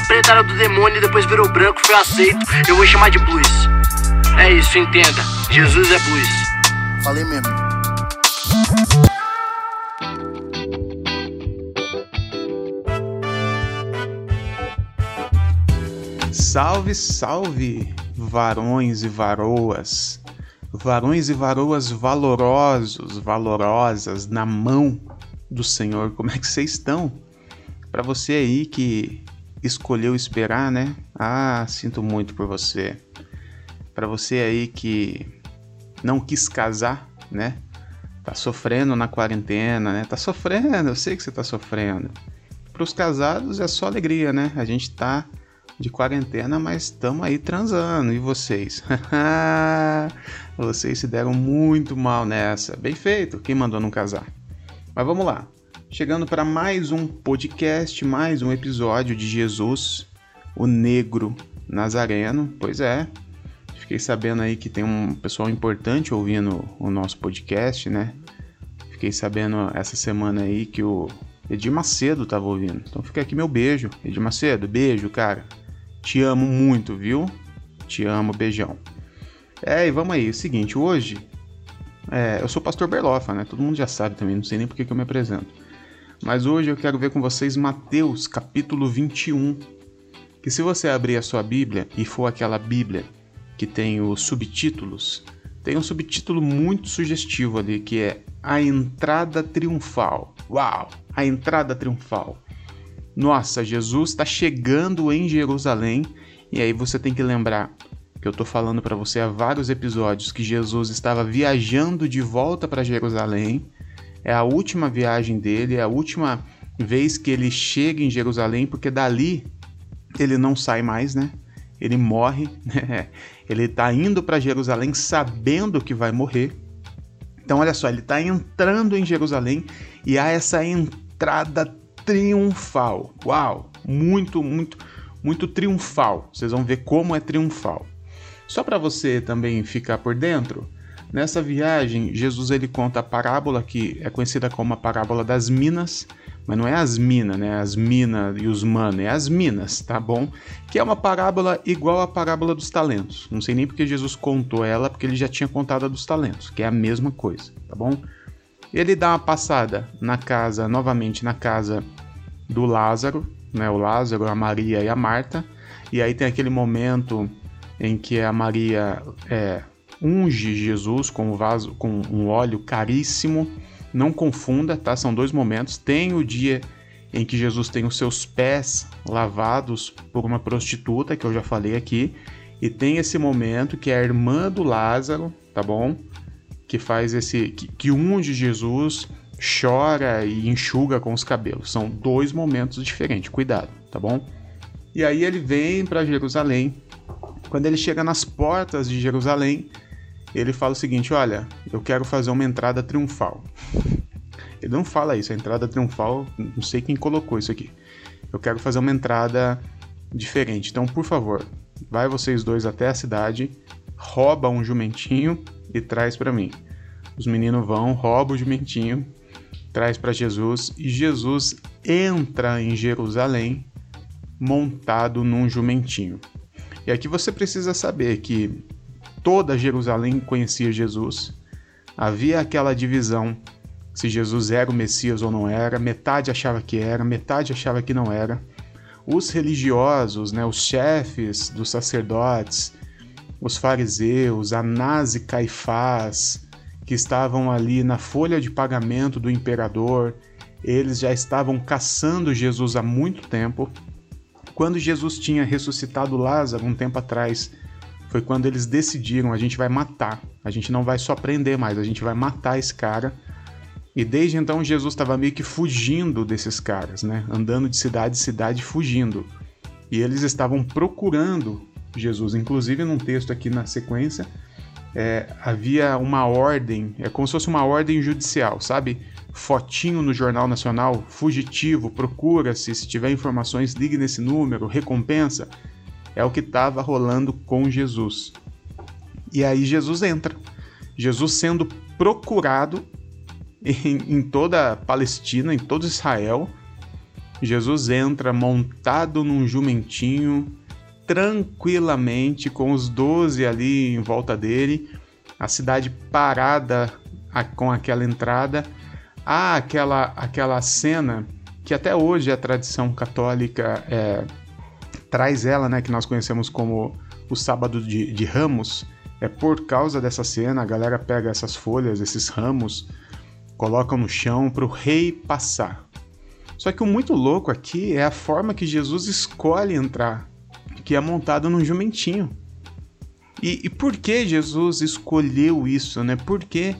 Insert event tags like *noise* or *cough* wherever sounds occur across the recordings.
era preta, era do demônio, e depois virou branco, foi aceito. Eu vou chamar de blues. É isso, entenda. Jesus é blues. Falei mesmo. Salve, salve, varões e varoas, varões e varoas valorosos, valorosas na mão do Senhor. Como é que vocês estão? Para você aí que escolheu esperar, né? Ah, sinto muito por você. Para você aí que não quis casar, né? Tá sofrendo na quarentena, né? Tá sofrendo, eu sei que você tá sofrendo. Para os casados é só alegria, né? A gente tá de quarentena, mas estamos aí transando. E vocês? *laughs* vocês se deram muito mal nessa. Bem feito, quem mandou não casar? Mas vamos lá. Chegando para mais um podcast, mais um episódio de Jesus, o Negro Nazareno. Pois é, fiquei sabendo aí que tem um pessoal importante ouvindo o nosso podcast, né? Fiquei sabendo essa semana aí que o Edir Macedo tava ouvindo. Então fica aqui meu beijo. Edir Macedo, beijo, cara. Te amo muito, viu? Te amo, beijão. É, e vamos aí. É o seguinte, hoje é, eu sou pastor Berlofa, né? Todo mundo já sabe também, não sei nem por que eu me apresento. Mas hoje eu quero ver com vocês Mateus capítulo 21. Que se você abrir a sua Bíblia e for aquela Bíblia que tem os subtítulos, tem um subtítulo muito sugestivo ali que é A Entrada Triunfal. Uau! A Entrada Triunfal nossa, Jesus está chegando em Jerusalém, e aí você tem que lembrar que eu estou falando para você há vários episódios que Jesus estava viajando de volta para Jerusalém. É a última viagem dele, é a última vez que ele chega em Jerusalém, porque dali ele não sai mais, né? Ele morre, *laughs* né? ele está indo para Jerusalém sabendo que vai morrer. Então, olha só, ele está entrando em Jerusalém e há essa entrada triunfal. Uau, muito, muito, muito triunfal. Vocês vão ver como é triunfal. Só para você também ficar por dentro, nessa viagem Jesus ele conta a parábola que é conhecida como a parábola das minas, mas não é as minas, né? As minas e os manos, é as minas, tá bom? Que é uma parábola igual à parábola dos talentos. Não sei nem porque Jesus contou ela, porque ele já tinha contado a dos talentos, que é a mesma coisa, tá bom? Ele dá uma passada na casa, novamente na casa do Lázaro, né? O Lázaro, a Maria e a Marta. E aí tem aquele momento em que a Maria é, unge Jesus com um vaso, com um óleo caríssimo. Não confunda, tá? São dois momentos. Tem o dia em que Jesus tem os seus pés lavados por uma prostituta, que eu já falei aqui, e tem esse momento que é a irmã do Lázaro, tá bom? que faz esse. que, que unge Jesus, chora e enxuga com os cabelos. São dois momentos diferentes, cuidado, tá bom? E aí ele vem para Jerusalém. Quando ele chega nas portas de Jerusalém, ele fala o seguinte: Olha, eu quero fazer uma entrada triunfal. Ele não fala isso, a entrada triunfal, não sei quem colocou isso aqui. Eu quero fazer uma entrada diferente. Então, por favor, vai vocês dois até a cidade, rouba um jumentinho e traz para mim. Os meninos vão, roubam o jumentinho, traz para Jesus e Jesus entra em Jerusalém montado num jumentinho. E aqui você precisa saber que toda Jerusalém conhecia Jesus. Havia aquela divisão se Jesus era o Messias ou não era, metade achava que era, metade achava que não era. Os religiosos, né, os chefes dos sacerdotes, os fariseus, Anás e Caifás, que estavam ali na folha de pagamento do imperador, eles já estavam caçando Jesus há muito tempo. Quando Jesus tinha ressuscitado Lázaro um tempo atrás, foi quando eles decidiram: a gente vai matar, a gente não vai só prender mais, a gente vai matar esse cara. E desde então Jesus estava meio que fugindo desses caras, né? Andando de cidade em cidade fugindo. E eles estavam procurando Jesus. Inclusive, num texto aqui na sequência, é, havia uma ordem, é como se fosse uma ordem judicial, sabe? Fotinho no Jornal Nacional, fugitivo, procura-se, se tiver informações, ligue nesse número, recompensa. É o que estava rolando com Jesus. E aí Jesus entra. Jesus sendo procurado em, em toda a Palestina, em todo Israel, Jesus entra montado num jumentinho, tranquilamente, com os doze ali em volta dele, a cidade parada com aquela entrada. Há aquela, aquela cena que até hoje a tradição católica é, traz ela, né, que nós conhecemos como o sábado de, de ramos, é por causa dessa cena, a galera pega essas folhas, esses ramos, colocam no chão para o rei passar. Só que o muito louco aqui é a forma que Jesus escolhe entrar, que é montado num jumentinho. E, e por que Jesus escolheu isso, né? Por que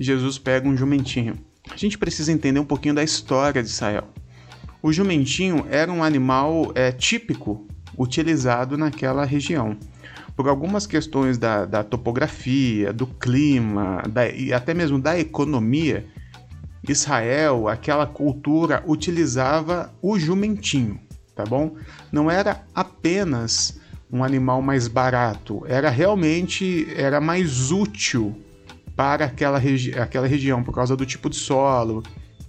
Jesus pega um jumentinho? A gente precisa entender um pouquinho da história de Israel. O jumentinho era um animal é, típico utilizado naquela região. Por algumas questões da, da topografia, do clima da, e até mesmo da economia, Israel, aquela cultura, utilizava o jumentinho, tá bom? Não era apenas um animal mais barato, era realmente era mais útil para aquela, regi aquela região por causa do tipo de solo,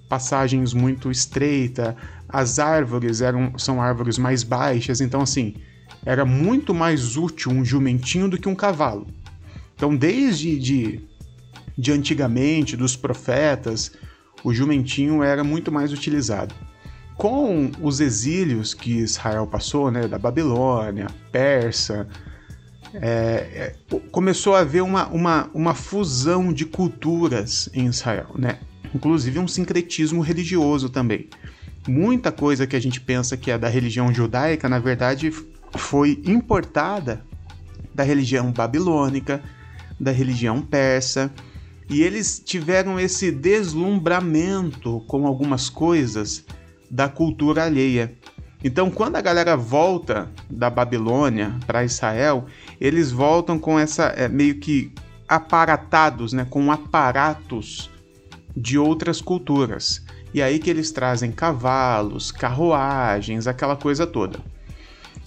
passagens muito estreita, as árvores eram são árvores mais baixas, então assim, era muito mais útil um jumentinho do que um cavalo. Então, desde de, de antigamente, dos profetas, o jumentinho era muito mais utilizado. Com os exílios que Israel passou, né, da Babilônia, Persa, é, é, começou a haver uma, uma, uma fusão de culturas em Israel, né? inclusive um sincretismo religioso também. Muita coisa que a gente pensa que é da religião judaica, na verdade, foi importada da religião babilônica, da religião persa, e eles tiveram esse deslumbramento com algumas coisas da cultura alheia. Então, quando a galera volta da Babilônia para Israel, eles voltam com essa é, meio que aparatados, né, com aparatos de outras culturas. E aí que eles trazem cavalos, carruagens, aquela coisa toda.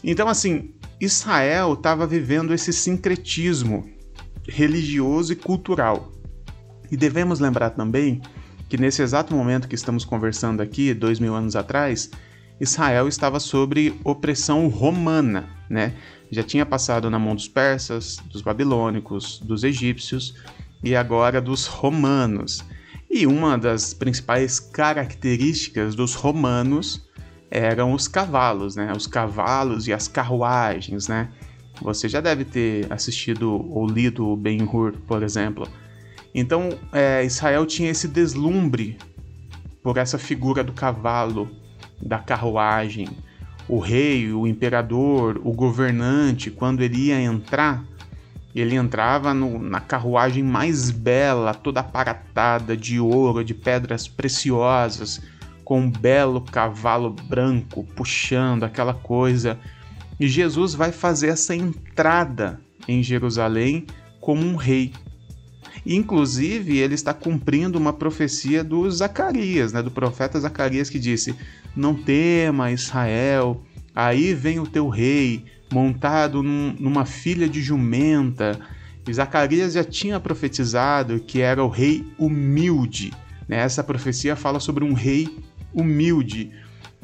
Então, assim, Israel estava vivendo esse sincretismo religioso e cultural. E devemos lembrar também que nesse exato momento que estamos conversando aqui, dois mil anos atrás, Israel estava sob opressão romana, né? Já tinha passado na mão dos persas, dos babilônicos, dos egípcios e agora dos romanos. E uma das principais características dos romanos eram os cavalos, né? Os cavalos e as carruagens, né? Você já deve ter assistido ou lido Ben-Hur, por exemplo. Então, é, Israel tinha esse deslumbre por essa figura do cavalo, da carruagem. O rei, o imperador, o governante, quando ele ia entrar, ele entrava no, na carruagem mais bela, toda aparatada de ouro, de pedras preciosas, com um belo cavalo branco puxando aquela coisa. E Jesus vai fazer essa entrada em Jerusalém como um rei. Inclusive, ele está cumprindo uma profecia do Zacarias, né, do profeta Zacarias, que disse: Não tema, Israel, aí vem o teu rei, montado num, numa filha de jumenta. E Zacarias já tinha profetizado que era o rei humilde. Né? Essa profecia fala sobre um rei humilde.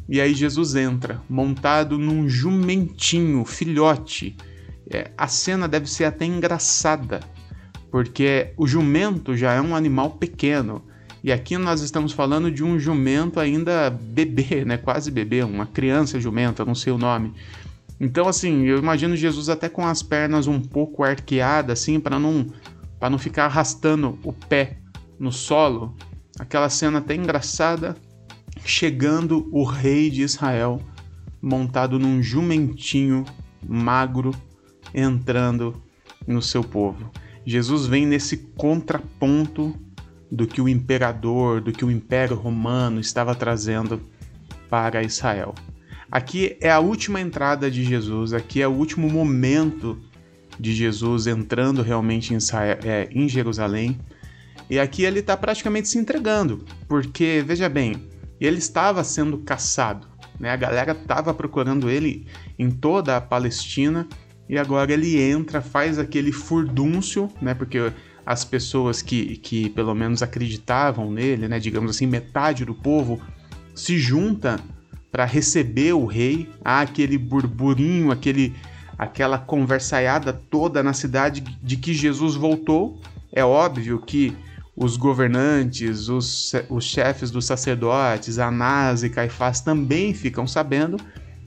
E aí Jesus entra, montado num jumentinho, filhote. É, a cena deve ser até engraçada, porque o jumento já é um animal pequeno. E aqui nós estamos falando de um jumento ainda bebê, né? Quase bebê, uma criança jumenta, não sei o nome. Então, assim, eu imagino Jesus até com as pernas um pouco arqueadas, assim, para não, para não ficar arrastando o pé no solo. Aquela cena até engraçada, chegando o rei de Israel, montado num jumentinho magro, entrando no seu povo. Jesus vem nesse contraponto do que o imperador, do que o Império Romano estava trazendo para Israel. Aqui é a última entrada de Jesus, aqui é o último momento de Jesus entrando realmente em, é, em Jerusalém. E aqui ele está praticamente se entregando, porque veja bem, ele estava sendo caçado, né? A galera estava procurando ele em toda a Palestina e agora ele entra, faz aquele furdúncio, né? Porque as pessoas que, que pelo menos acreditavam nele, né? Digamos assim, metade do povo se junta para receber o rei. Há aquele burburinho, aquele, aquela conversaiada toda na cidade de que Jesus voltou. É óbvio que os governantes, os, os chefes dos sacerdotes, Anás e Caifás também ficam sabendo.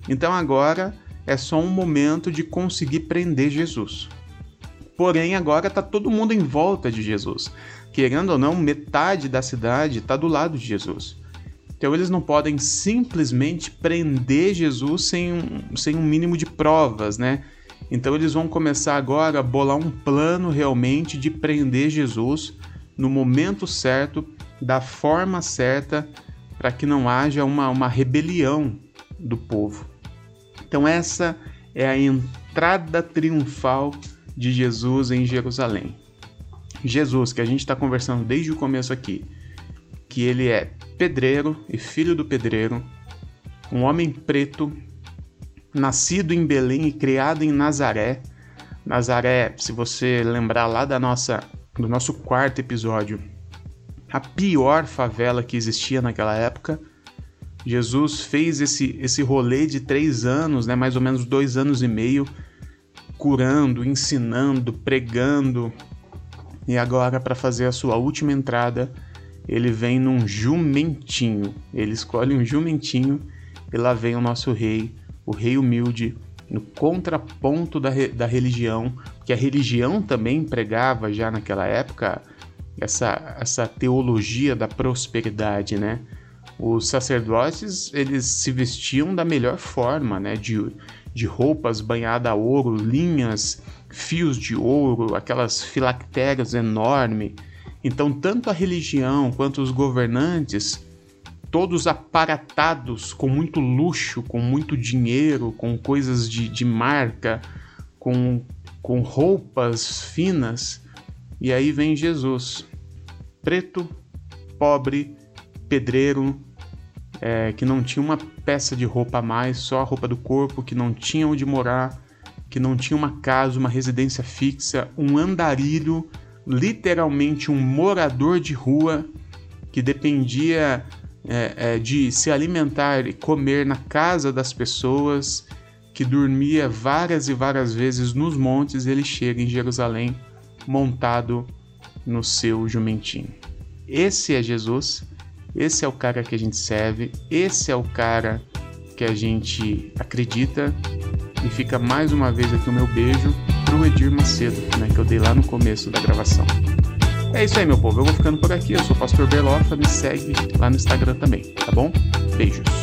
Então agora é só um momento de conseguir prender Jesus. Porém, agora está todo mundo em volta de Jesus. Querendo ou não, metade da cidade está do lado de Jesus. Então eles não podem simplesmente prender Jesus sem um, sem um mínimo de provas, né? Então eles vão começar agora a bolar um plano realmente de prender Jesus no momento certo, da forma certa, para que não haja uma, uma rebelião do povo. Então essa é a entrada triunfal de Jesus em Jerusalém. Jesus, que a gente está conversando desde o começo aqui, que ele é pedreiro e filho do pedreiro, um homem preto, nascido em Belém e criado em Nazaré. Nazaré, se você lembrar lá da nossa, do nosso quarto episódio, a pior favela que existia naquela época. Jesus fez esse, esse rolê de três anos, né, mais ou menos dois anos e meio, curando, ensinando, pregando. E agora, para fazer a sua última entrada, ele vem num jumentinho. Ele escolhe um jumentinho e lá vem o nosso rei, o rei humilde, no contraponto da, da religião, que a religião também pregava já naquela época essa, essa teologia da prosperidade, né? Os sacerdotes, eles se vestiam da melhor forma, né? De, de roupas banhadas a ouro, linhas, fios de ouro, aquelas filactérias enormes, então, tanto a religião quanto os governantes, todos aparatados com muito luxo, com muito dinheiro, com coisas de, de marca, com, com roupas finas. E aí vem Jesus, preto, pobre, pedreiro, é, que não tinha uma peça de roupa a mais, só a roupa do corpo, que não tinha onde morar, que não tinha uma casa, uma residência fixa, um andarilho literalmente um morador de rua que dependia é, é, de se alimentar e comer na casa das pessoas, que dormia várias e várias vezes nos montes, ele chega em Jerusalém montado no seu jumentinho. Esse é Jesus, esse é o cara que a gente serve, esse é o cara que a gente acredita. E fica mais uma vez aqui o meu beijo pro Edir Macedo, né, que eu dei lá no começo da gravação. É isso aí, meu povo. Eu vou ficando por aqui. Eu sou o Pastor Berlofa. Me segue lá no Instagram também, tá bom? Beijos.